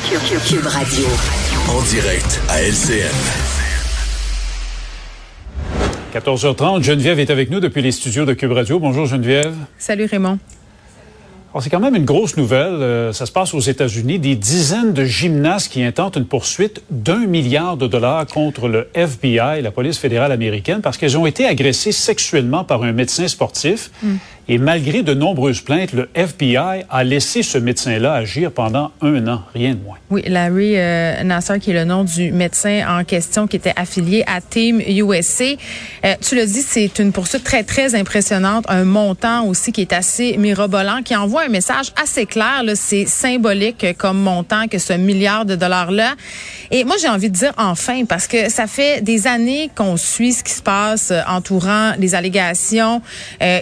Cube Radio. En direct à LCN. 14h30, Geneviève est avec nous depuis les studios de Cube Radio. Bonjour Geneviève. Salut Raymond. Alors, c'est quand même une grosse nouvelle. Euh, ça se passe aux États-Unis. Des dizaines de gymnastes qui intentent une poursuite d'un milliard de dollars contre le FBI, la police fédérale américaine, parce qu'elles ont été agressées sexuellement par un médecin sportif. Et malgré de nombreuses plaintes, le FBI a laissé ce médecin-là agir pendant un an, rien de moins. Oui, Larry euh, Nasser, qui est le nom du médecin en question, qui était affilié à Team USA. Euh, tu le dis, c'est une poursuite très, très impressionnante. Un montant aussi qui est assez mirobolant, qui envoie un message assez clair. C'est symbolique comme montant que ce milliard de dollars-là. Et moi, j'ai envie de dire enfin, parce que ça fait des années qu'on suit ce qui se passe euh, entourant les allégations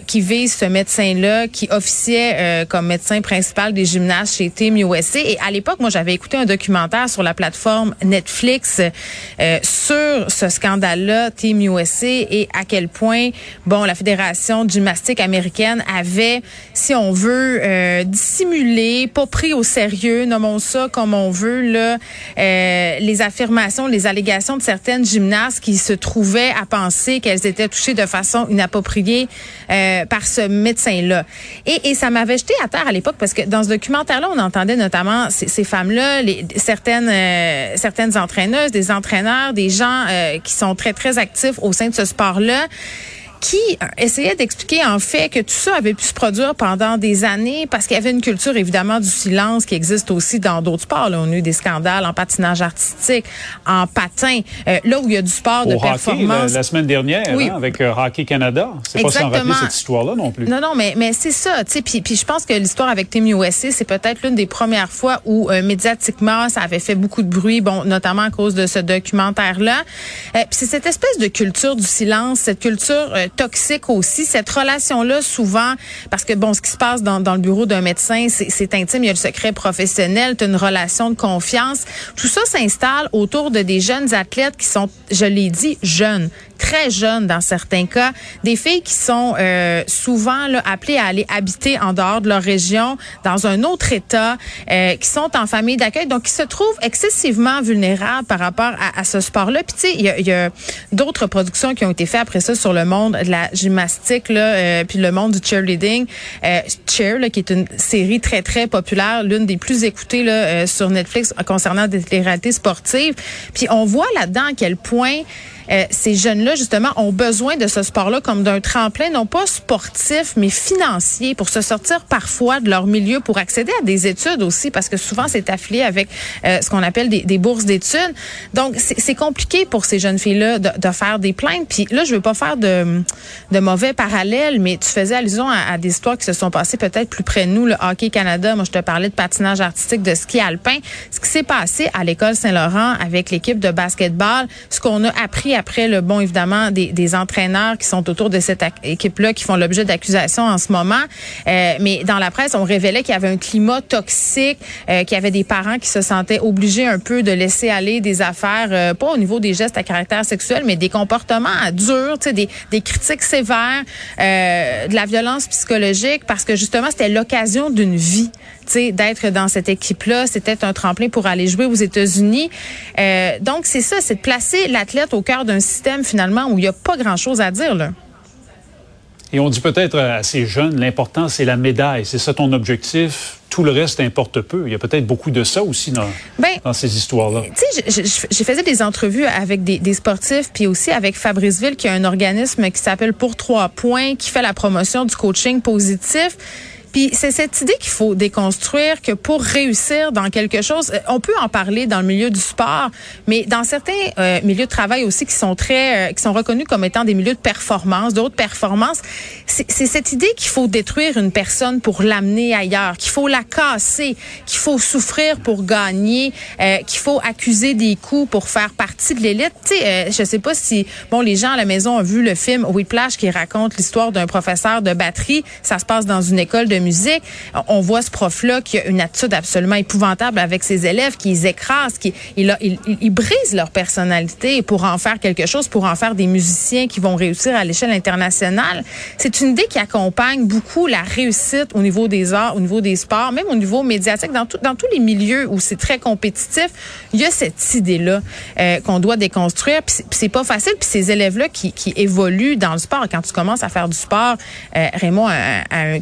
qui visent ce médecin-là, qui officiait euh, comme médecin principal des gymnases chez Team USA. Et à l'époque, moi, j'avais écouté un documentaire sur la plateforme Netflix euh, sur ce scandale-là, Team USA, et à quel point, bon, la Fédération gymnastique américaine avait, si on veut, euh, dissimulé, pas pris au sérieux, nommons ça comme on veut, là, euh, les affirmations, les allégations de certaines gymnastes qui se trouvaient à penser qu'elles étaient touchées de façon inappropriée euh, par ce médecin-là. Et, et ça m'avait jeté à terre à l'époque parce que dans ce documentaire-là, on entendait notamment ces, femmes-là, certaines euh, certaines entraîneuses, des entraîneurs, des gens euh, qui sont très très actifs au sein de ce sport-là qui essayait d'expliquer en fait que tout ça avait pu se produire pendant des années parce qu'il y avait une culture évidemment du silence qui existe aussi dans d'autres sports. Là, on a eu des scandales en patinage artistique, en patin, euh, là où il y a du sport Au de hockey, performance. la, la semaine dernière, Oui. hein, avec euh, Hockey Canada. C'est pas sans rappeler cette histoire-là non plus. Non, non, mais, mais c'est ça, tu sais. Puis, puis je pense que l'histoire avec Team USA, c'est peut-être l'une des premières fois où euh, médiatiquement, ça avait fait beaucoup de bruit, bon, notamment à cause de ce documentaire-là. Euh, puis c'est cette espèce de culture du silence, cette culture euh, toxique aussi, cette relation-là souvent, parce que bon, ce qui se passe dans, le bureau d'un médecin, c'est c'est intime, il y a le secret professionnel, tu une relation de confiance. Tout ça s'installe autour de des jeunes athlètes qui sont, je l'ai dit, jeunes très jeunes dans certains cas, des filles qui sont euh, souvent là, appelées à aller habiter en dehors de leur région, dans un autre État, euh, qui sont en famille d'accueil, donc qui se trouvent excessivement vulnérables par rapport à, à ce sport-là. Puis tu sais, il y a, a d'autres productions qui ont été faites après ça sur le monde de la gymnastique, là, euh, puis le monde du cheerleading. Euh, Cheer, là, qui est une série très très populaire, l'une des plus écoutées là, euh, sur Netflix concernant des réalités sportives. Puis on voit là-dedans à quel point euh, ces jeunes-là, justement, ont besoin de ce sport-là comme d'un tremplin, non pas sportif, mais financier, pour se sortir parfois de leur milieu, pour accéder à des études aussi, parce que souvent, c'est affilié avec euh, ce qu'on appelle des, des bourses d'études. Donc, c'est compliqué pour ces jeunes filles-là de, de faire des plaintes. Puis là, je veux pas faire de, de mauvais parallèles, mais tu faisais allusion à, à des histoires qui se sont passées peut-être plus près de nous, le Hockey Canada. Moi, je te parlais de patinage artistique, de ski alpin. Ce qui s'est passé à l'école Saint-Laurent avec l'équipe de basketball, ce qu'on a appris après le bon, évidemment, des, des entraîneurs qui sont autour de cette équipe-là, qui font l'objet d'accusations en ce moment. Euh, mais dans la presse, on révélait qu'il y avait un climat toxique, euh, qu'il y avait des parents qui se sentaient obligés un peu de laisser aller des affaires, euh, pas au niveau des gestes à caractère sexuel, mais des comportements durs, des, des critiques sévères, euh, de la violence psychologique, parce que justement, c'était l'occasion d'une vie, d'être dans cette équipe-là. C'était un tremplin pour aller jouer aux États-Unis. Euh, donc, c'est ça, c'est de placer l'athlète au cœur d'un système, finalement, où il n'y a pas grand-chose à dire, là. Et on dit peut-être à ces jeunes, l'important, c'est la médaille. C'est ça ton objectif. Tout le reste importe peu. Il y a peut-être beaucoup de ça aussi dans, Ben, dans ces histoires-là. Tu sais, j'ai fait des entrevues avec des, des sportifs, puis aussi avec Fabrice Ville, qui a un organisme qui s'appelle Pour trois points, qui fait la promotion du coaching positif. Puis c'est cette idée qu'il faut déconstruire que pour réussir dans quelque chose, euh, on peut en parler dans le milieu du sport, mais dans certains euh, milieux de travail aussi qui sont très, euh, qui sont reconnus comme étant des milieux de performance, d'autres performances, c'est cette idée qu'il faut détruire une personne pour l'amener ailleurs, qu'il faut la casser, qu'il faut souffrir pour gagner, qu'il faut accuser des coups pour faire partie de l'élite. Tu sais, je sais pas si bon les gens à la maison ont vu le film Whiplash qui raconte l'histoire d'un professeur de batterie. Ça se passe dans une école de On voit ce prof-là qui a une attitude absolument épouvantable avec ses élèves, qui les écrase, qui il, brise leur personnalité pour en faire quelque chose, pour en faire des musiciens qui vont réussir à l'échelle internationale. C'est une idée qui accompagne beaucoup la réussite au niveau des arts, au niveau des sports, même au niveau médiatique, dans, tous les milieux où c'est très compétitif. Il y a cette idée-là euh, qu'on doit déconstruire. Puis c'est pas facile. Puis ces élèves-là qui, qui évoluent dans le sport, quand tu commences à faire du sport, euh, Raymond,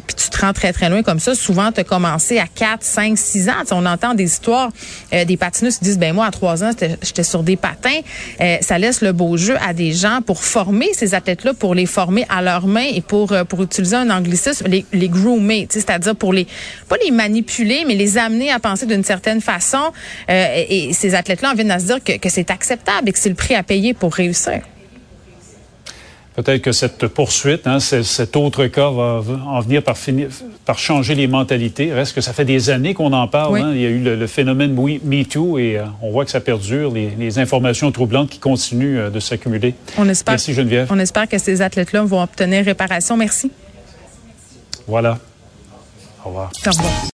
puis tu te rends très, très loin comme ça, souvent, tu as commencé à 4, 5, 6 ans. on entend des histoires euh, des patineuses qui disent, ben moi, à 3 ans, j'étais sur des patins. Euh, ça laisse le beau jeu à des gens pour former ces athlètes-là, pour les former à leurs mains et pour, euh, pour utiliser un anglicisme, les, les groomer, c'est-à-dire pour les, pas les manipuler, mais les amener à penser d'une certaine façon. et, ces athlètes-là en viennent à se dire que, que c'est acceptable et que c'est le prix à payer pour réussir. Peut-être que cette poursuite, hein, cet autre cas va en venir par, finir, par changer les mentalités. Reste que ça fait des années qu'on en parle. Hein. Il y a eu le, phénomène MeToo et euh, on voit que ça perdure, les, les informations troublantes qui continuent euh, de s'accumuler. On espère, Merci Geneviève. On espère que ces athlètes-là vont obtenir réparation. Merci. Voilà. Au revoir. Au revoir.